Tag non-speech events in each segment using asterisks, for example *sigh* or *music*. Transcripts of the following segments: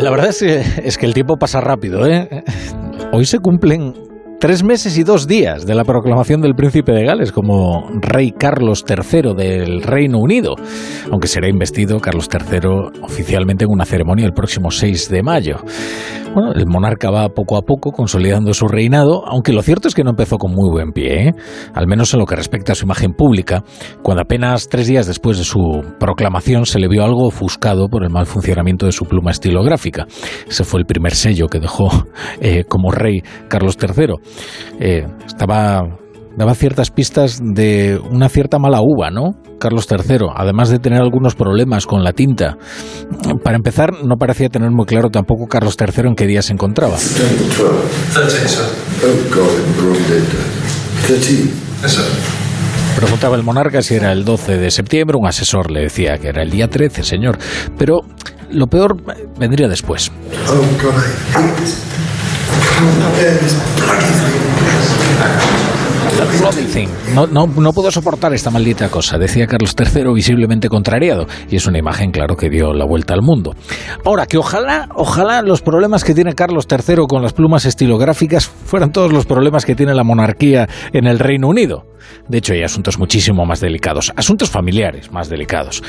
La verdad es que, es que el tiempo pasa rápido. ¿eh? Hoy se cumplen tres meses y dos días de la proclamación del príncipe de Gales como rey Carlos III del Reino Unido, aunque será investido Carlos III oficialmente en una ceremonia el próximo 6 de mayo. Bueno, el monarca va poco a poco consolidando su reinado, aunque lo cierto es que no empezó con muy buen pie, ¿eh? al menos en lo que respecta a su imagen pública, cuando apenas tres días después de su proclamación se le vio algo ofuscado por el mal funcionamiento de su pluma estilográfica. Ese fue el primer sello que dejó eh, como rey Carlos III. Eh, estaba daba ciertas pistas de una cierta mala uva, ¿no? Carlos III, además de tener algunos problemas con la tinta. Para empezar, no parecía tener muy claro tampoco Carlos III en qué día se encontraba. Preguntaba el monarca si era el 12 de septiembre, un asesor le decía que era el día 13, señor. Pero lo peor vendría después. No, no, no puedo soportar esta maldita cosa, decía Carlos III visiblemente contrariado, y es una imagen, claro, que dio la vuelta al mundo. Ahora, que ojalá, ojalá los problemas que tiene Carlos III con las plumas estilográficas fueran todos los problemas que tiene la monarquía en el Reino Unido. De hecho, hay asuntos muchísimo más delicados, asuntos familiares más delicados.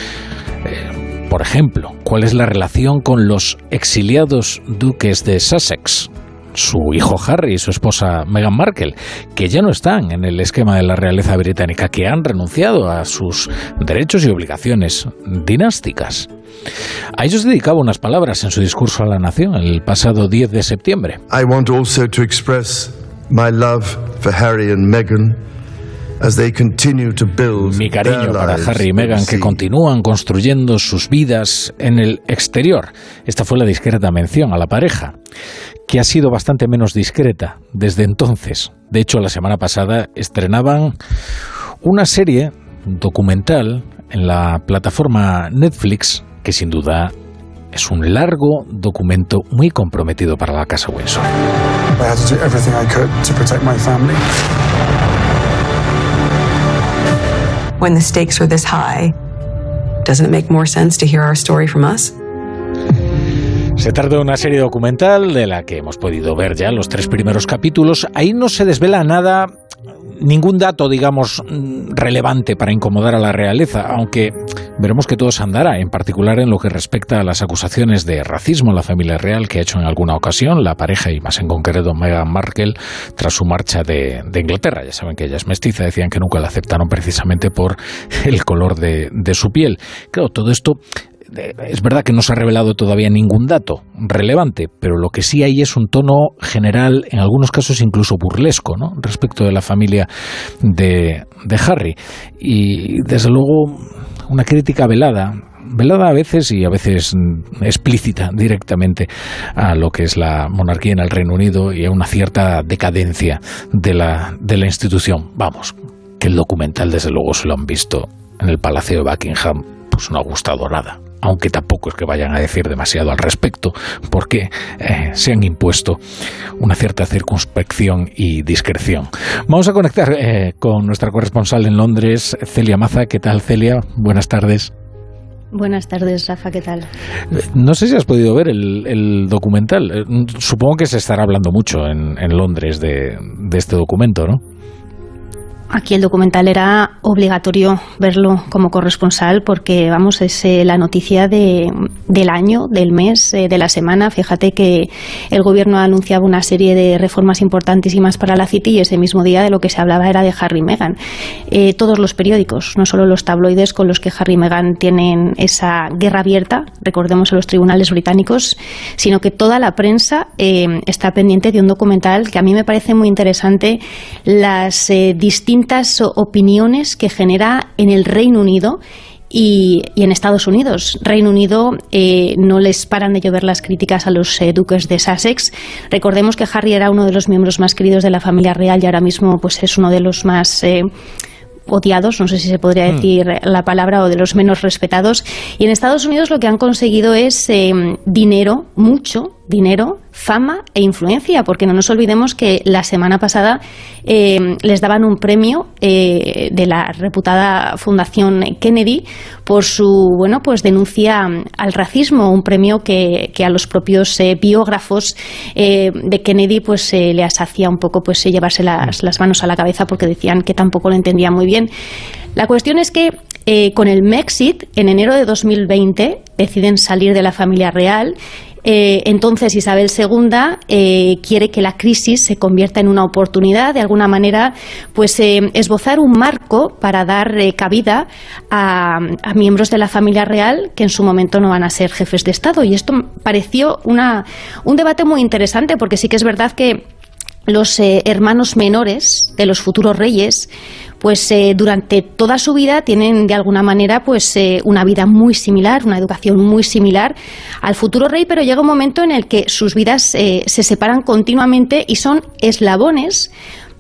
Eh, por ejemplo, ¿cuál es la relación con los exiliados duques de Sussex? Su hijo Harry y su esposa Meghan Markle, que ya no están en el esquema de la realeza británica, que han renunciado a sus derechos y obligaciones dinásticas. A ellos dedicaba unas palabras en su discurso a la nación el pasado 10 de septiembre. I want also to express my love for Harry and Meghan mi cariño para Harry y Meghan que continúan construyendo sus vidas en el exterior. Esta fue la discreta mención a la pareja, que ha sido bastante menos discreta desde entonces. De hecho, la semana pasada estrenaban una serie documental en la plataforma Netflix que sin duda es un largo documento muy comprometido para la Casa Windsor. when the stakes are this high, doesn't it make more sense to hear our story from us? Se trata de una serie documental de la que hemos podido ver ya los tres primeros capítulos. Ahí no se desvela nada ningún dato, digamos, relevante para incomodar a la realeza, aunque veremos que todo se andará, en particular en lo que respecta a las acusaciones de racismo en la familia real que ha hecho en alguna ocasión la pareja y más en concreto Meghan Markle tras su marcha de, Inglaterra. Ya saben que ella es mestiza, decían que nunca la aceptaron precisamente por el color de, de su piel. Claro, todo esto es verdad que no se ha revelado todavía ningún dato relevante, pero lo que sí hay es un tono general, en algunos casos incluso burlesco, ¿no? respecto de la familia de, Harry. Y desde luego una crítica velada, velada a veces y a veces explícita directamente a lo que es la monarquía en el Reino Unido y a una cierta decadencia de la, de la institución. Vamos, que el documental desde luego se lo han visto en el Palacio de Buckingham, pues no ha gustado nada aunque tampoco es que vayan a decir demasiado al respecto, porque eh, se han impuesto una cierta circunspección y discreción. Vamos a conectar eh, con nuestra corresponsal en Londres, Celia Maza. ¿Qué tal, Celia? Buenas tardes. Buenas tardes, Rafa, ¿qué tal? No sé si has podido ver el, documental. Eh, supongo que se estará hablando mucho en, Londres de, de este documento, ¿no? Aquí el documental era obligatorio verlo como corresponsal porque, vamos, es eh, la noticia de, del año, del mes, eh, de la semana. Fíjate que el gobierno anunciaba una serie de reformas importantísimas para la City y ese mismo día de lo que se hablaba era de Harry y Meghan. Eh, todos los periódicos, no solo los tabloides con los que Harry y Meghan tienen esa guerra abierta, recordemos en los tribunales británicos, sino que toda la prensa está pendiente de un documental que a mí me parece muy interesante las distintas opiniones que genera en el Reino Unido y, en Estados Unidos. Reino Unido eh, no les paran de llover las críticas a los eh, duques de Sussex. Recordemos que Harry era uno de los miembros más queridos de la familia real y ahora mismo pues es uno de los más eh, odiados, no sé si se podría mm. decir la palabra, o de los menos respetados. Y en Estados Unidos lo que han conseguido es dinero, mucho dinero, fama e influencia, porque no nos olvidemos que la semana pasada eh, les daban un premio eh, de la reputada Fundación Kennedy por su bueno pues denuncia al racismo, un premio que, a los propios eh, biógrafos de Kennedy pues les hacía un poco pues llevarse las, las manos a la cabeza porque decían que tampoco lo entendía muy bien. La cuestión es que con el Mexit, en enero de 2020, deciden salir de la familia real eh, entonces Isabel II eh, quiere que la crisis se convierta en una oportunidad, de alguna manera, pues eh, esbozar un marco para dar cabida a, miembros de la familia real que en su momento no van a ser jefes de Estado. Y esto pareció un debate muy interesante, porque sí que es verdad que los hermanos menores de los futuros reyes pues eh, durante toda su vida tienen de alguna manera pues eh, una vida muy similar, una educación muy similar al futuro rey, pero llega un momento en el que sus vidas eh, se separan continuamente y son eslabones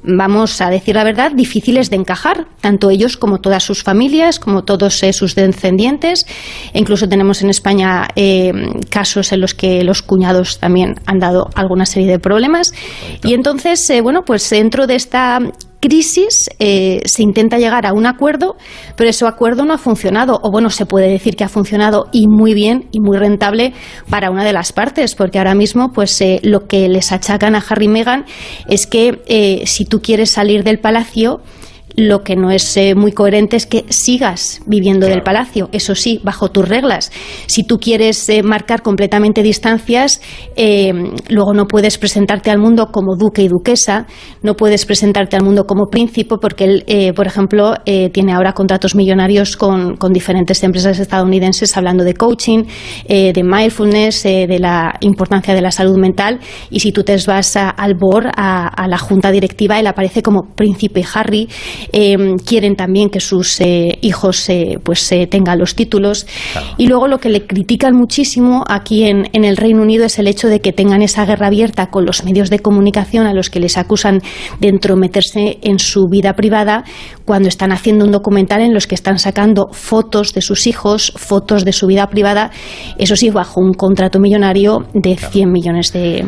vamos a decir la verdad, difíciles de encajar, tanto ellos como todas sus familias, como todos sus descendientes. E incluso tenemos en España casos en los que los cuñados también han dado alguna serie de problemas. Y entonces, bueno, pues dentro de esta crisis eh, se intenta llegar a un acuerdo, pero ese acuerdo no ha funcionado, o bueno, se puede decir que ha funcionado y muy bien y muy rentable para una de las partes, porque ahora mismo pues eh, lo que les achacan a Harry y Meghan es que eh, si tú quieres salir del palacio, lo que no es eh, muy coherente es que sigas viviendo del palacio, eso sí, bajo tus reglas. Si tú quieres eh, marcar completamente distancias, eh, luego no puedes presentarte al mundo como duque y duquesa, no puedes presentarte al mundo como príncipe, porque él, por ejemplo, tiene ahora contratos millonarios con, diferentes empresas estadounidenses hablando de coaching, de mindfulness, de la importancia de la salud mental. Y si tú te vas al board, a, a la junta directiva, él aparece como príncipe Harry eh, quieren también que sus eh, hijos eh, pues tengan los títulos. Y luego lo que le critican muchísimo aquí en, en, el Reino Unido es el hecho de que tengan esa guerra abierta con los medios de comunicación a los que les acusan de entrometerse en su vida privada cuando están haciendo un documental en los que están sacando fotos de sus hijos, fotos de su vida privada, eso sí, bajo un contrato millonario de 100 millones de,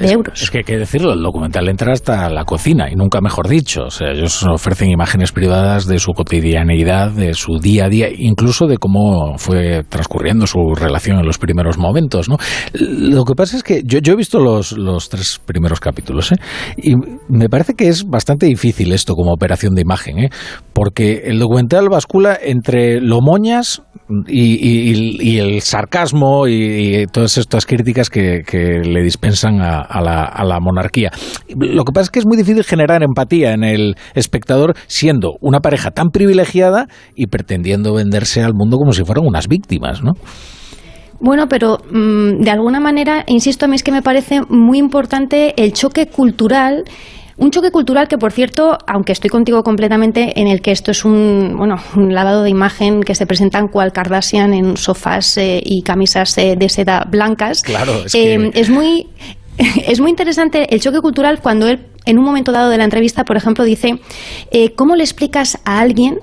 es, que hay que decirlo, el documental entra hasta la cocina, y nunca mejor dicho. O sea, ellos ofrecen imágenes privadas de su cotidianeidad, de su día a día, incluso de cómo fue transcurriendo su relación en los primeros momentos. ¿no? Lo que pasa es que yo, yo he visto los, los tres primeros capítulos, ¿eh? y me parece que es bastante difícil esto como operación de imagen, ¿eh? porque el documental bascula entre lo moñas y, el sarcasmo y, todas estas críticas que le dispensan a, la, monarquía. Lo que pasa es que es muy difícil generar empatía en el espectador siendo una pareja tan privilegiada y pretendiendo venderse al mundo como si fueran unas víctimas, ¿no? Bueno, pero mm, de alguna manera, insisto, a mí es que me parece muy importante el choque cultural un choque cultural que, por cierto, aunque estoy contigo completamente en el que esto es un, bueno, un lavado de imagen que se presentan cual Kardashian en sofás eh, y camisas eh, de seda blancas, claro, es, eh, es muy *laughs* es muy interesante el choque cultural cuando él, en un momento dado de la entrevista, por ejemplo, dice, eh, ¿cómo le explicas a alguien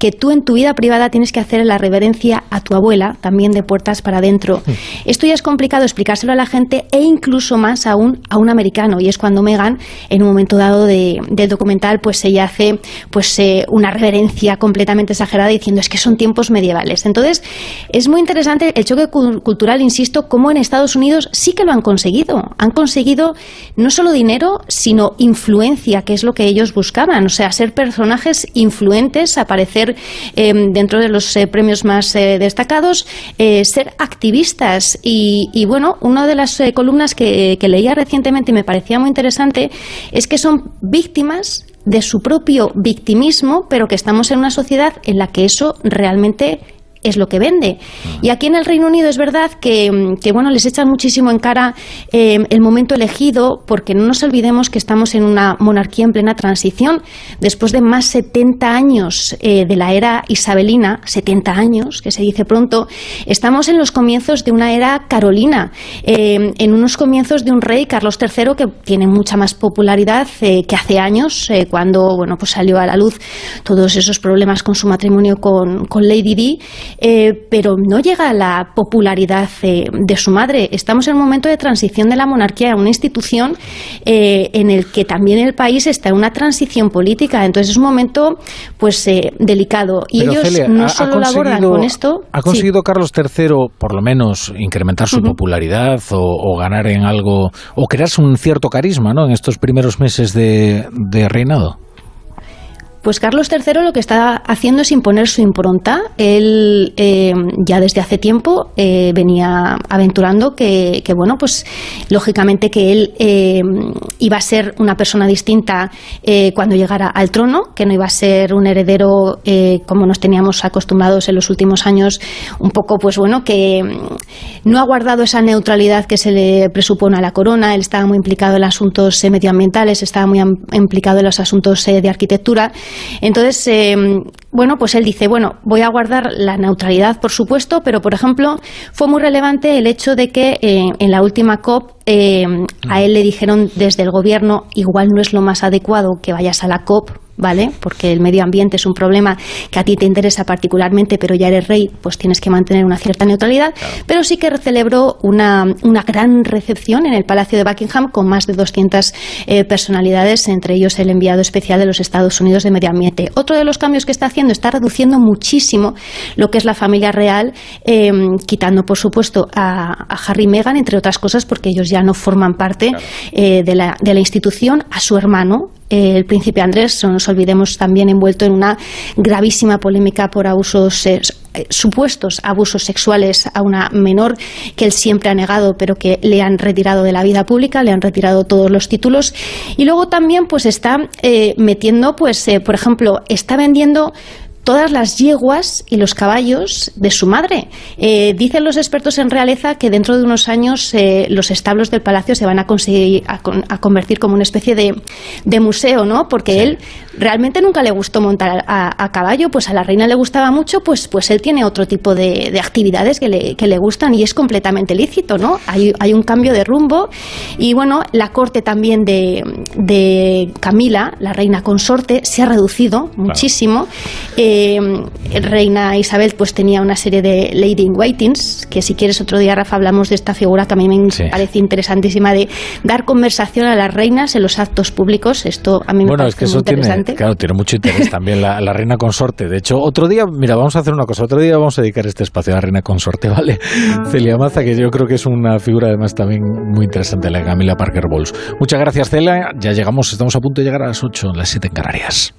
que tú en tu vida privada tienes que hacer la reverencia a tu abuela, también de puertas para adentro. Mm. Esto ya es complicado explicárselo a la gente e incluso más aún a un americano. Y es cuando Megan, en un momento dado de, del documental, pues ella hace pues eh, una reverencia completamente exagerada diciendo es que son tiempos medievales. Entonces, es muy interesante el choque cultural, insisto, cómo en Estados Unidos sí que lo han conseguido. Han conseguido no solo dinero, sino influencia, que es lo que ellos buscaban. O sea, ser personajes influentes, aparecer Em, dentro de los eh, premios más eh, destacados, eh, ser activistas. Y, bueno, una de las columnas que, que leía recientemente y me parecía muy interesante es que son víctimas de su propio victimismo, pero que estamos en una sociedad en la que eso realmente es lo que vende. Y aquí en el Reino Unido es verdad que, bueno, les echan muchísimo en cara eh, el momento elegido, porque no nos olvidemos que estamos en una monarquía en plena transición. Después de más 70 años eh, de la era isabelina, 70 años, que se dice pronto, estamos en los comienzos de una era carolina, eh, en unos comienzos de un rey, Carlos III, que tiene mucha más popularidad que hace años, cuando bueno, pues salió a la luz todos esos problemas con su matrimonio con, con Lady Di eh, pero no llega a la popularidad eh, de su madre. Estamos en un momento de transición de la monarquía a una institución eh, en el que también el país está en una transición política. Entonces es un momento pues delicado. Y ellos no solo lo abordan con esto. ¿Ha conseguido Carlos III, por lo menos, incrementar su popularidad o, ganar en algo, o crearse un cierto carisma ¿no? en estos primeros meses de reinado? Pues Carlos III lo que está haciendo es imponer su impronta. Él eh, ya desde hace tiempo eh, venía aventurando que, bueno, pues lógicamente que él eh, iba a ser una persona distinta cuando llegara al trono, que no iba a ser un heredero como nos teníamos acostumbrados en los últimos años, un poco, pues bueno, que no ha guardado esa neutralidad que se le presupone a la corona. Él estaba muy implicado en asuntos medioambientales, estaba muy implicado en los asuntos de arquitectura entonces, eh, bueno, pues él dice, bueno, voy a guardar la neutralidad, por supuesto, pero, por ejemplo, fue muy relevante el hecho de que eh, en la última COP eh, a él le dijeron desde el gobierno, igual no es lo más adecuado que vayas a la COP ¿vale? Porque el medio ambiente es un problema que a ti te interesa particularmente, pero ya eres rey, pues tienes que mantener una cierta neutralidad. Pero sí que celebró una, una, gran recepción en el Palacio de Buckingham con más de 200 eh, personalidades, entre ellos el enviado especial de los Estados Unidos de Medio Ambiente. Otro de los cambios que está haciendo está reduciendo muchísimo lo que es la familia real, em, quitando, por supuesto, a, Harry y Meghan, entre otras cosas, porque ellos ya no forman parte eh, de, la, de la institución, a su hermano, el príncipe Andrés, no nos olvidemos, también envuelto en una gravísima polémica por abusos eh, supuestos abusos sexuales a una menor que él siempre ha negado, pero que le han retirado de la vida pública, le han retirado todos los títulos. Y luego también pues está eh, metiendo, pues, eh, por ejemplo, está vendiendo todas las yeguas y los caballos de su madre. Eh, dicen los expertos en realeza que dentro de unos años eh, los establos del palacio se van a conseguir a, convertir como una especie de, de museo, ¿no? Porque él realmente nunca le gustó montar a, caballo, pues a la reina le gustaba mucho, pues, pues él tiene otro tipo de, actividades que le, que le, gustan y es completamente lícito, ¿no? Hay, hay, un cambio de rumbo y bueno, la corte también de, de Camila, la reina consorte, se ha reducido muchísimo. Eh, reina Isabel pues tenía una serie de lady in waitings, que si quieres otro día, Rafa, hablamos de esta figura que a mí me parece interesantísima de dar conversación a las reinas en los actos públicos. Esto a mí me parece muy interesante. Claro, tiene mucho interés también la, reina consorte. De hecho, otro día, mira, vamos a hacer una cosa. Otro día vamos a dedicar este espacio a la reina consorte, *laughs* ¿vale? Celia Maza, que yo creo que es una figura además también muy interesante, la Camila Parker Bowles. Muchas gracias, Celia. Ya llegamos, estamos a punto de llegar a las 8, las 7 en Canarias.